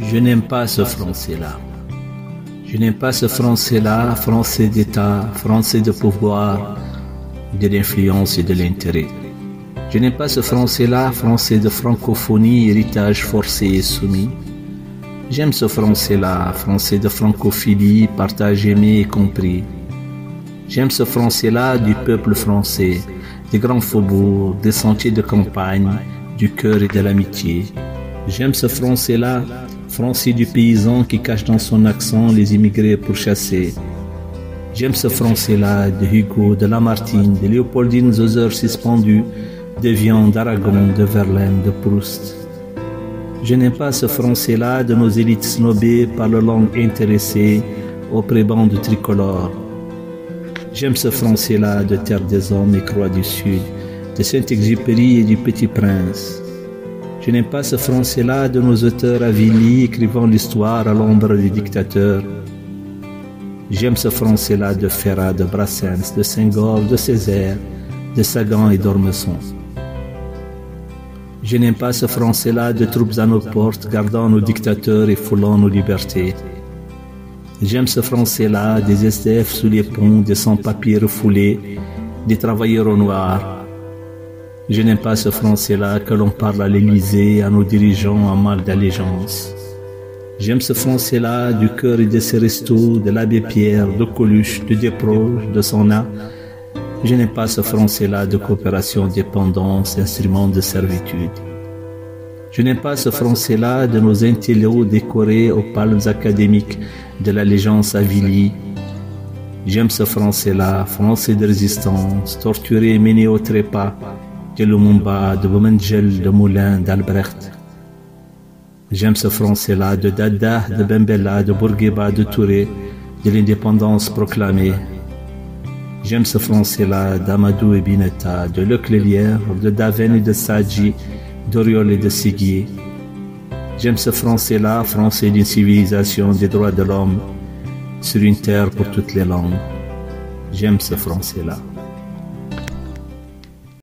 Je n'aime pas ce français-là. Je n'aime pas ce français-là, français d'État, français de pouvoir, de l'influence et de l'intérêt. Je n'aime pas ce français-là, français de francophonie, héritage forcé et soumis. J'aime ce français-là, français de francophilie, partage aimé et compris. J'aime ce français-là du peuple français, des grands faubourgs, des sentiers de campagne, du cœur et de l'amitié. J'aime ce français-là, français du paysan qui cache dans son accent les immigrés pourchassés. J'aime ce français-là de Hugo, de Lamartine, de Léopoldine aux heures suspendues, de Vian, d'Aragon, de Verlaine, de Proust. Je n'aime pas ce français-là de nos élites snobées par la langue intéressée au préban de tricolore. J'aime ce français-là de Terre des Hommes et Croix du Sud, de Saint-Exupéry et du Petit Prince. Je n'aime pas ce français-là de nos auteurs avilis écrivant l'histoire à l'ombre des dictateurs. J'aime ce français-là de Ferrat, de Brassens, de Senghor, de Césaire, de Sagan et d'Ormesson. Je n'aime pas ce français-là de troupes à nos portes, gardant nos dictateurs et foulant nos libertés. J'aime ce français-là des SDF sous les ponts, des sans-papiers refoulés, des travailleurs au noir, je n'aime pas ce français-là que l'on parle à l'Élysée, à nos dirigeants en mal d'allégeance. J'aime ce français-là du cœur et de ses restos, de l'abbé Pierre, de Coluche, de Desproges, de Sonna. Je n'aime pas ce français-là de coopération, dépendance, instrument de servitude. Je n'aime pas ce français-là de nos intellos décorés aux palmes académiques de l'allégeance avilie. J'aime ce français-là, français de résistance, torturé et mené au trépas, de Lumumba, de Boumengel, de Moulin, d'Albrecht. J'aime ce français-là de Dada, de Bembella, de Bourguiba, de Touré, de l'indépendance proclamée. J'aime ce français-là d'Amadou et Binetta, de Leclélière, de Daven et de Sadji, d'Oriol et de Sigui. J'aime ce français-là, français d'une civilisation des droits de l'homme, sur une terre pour toutes les langues. J'aime ce français-là.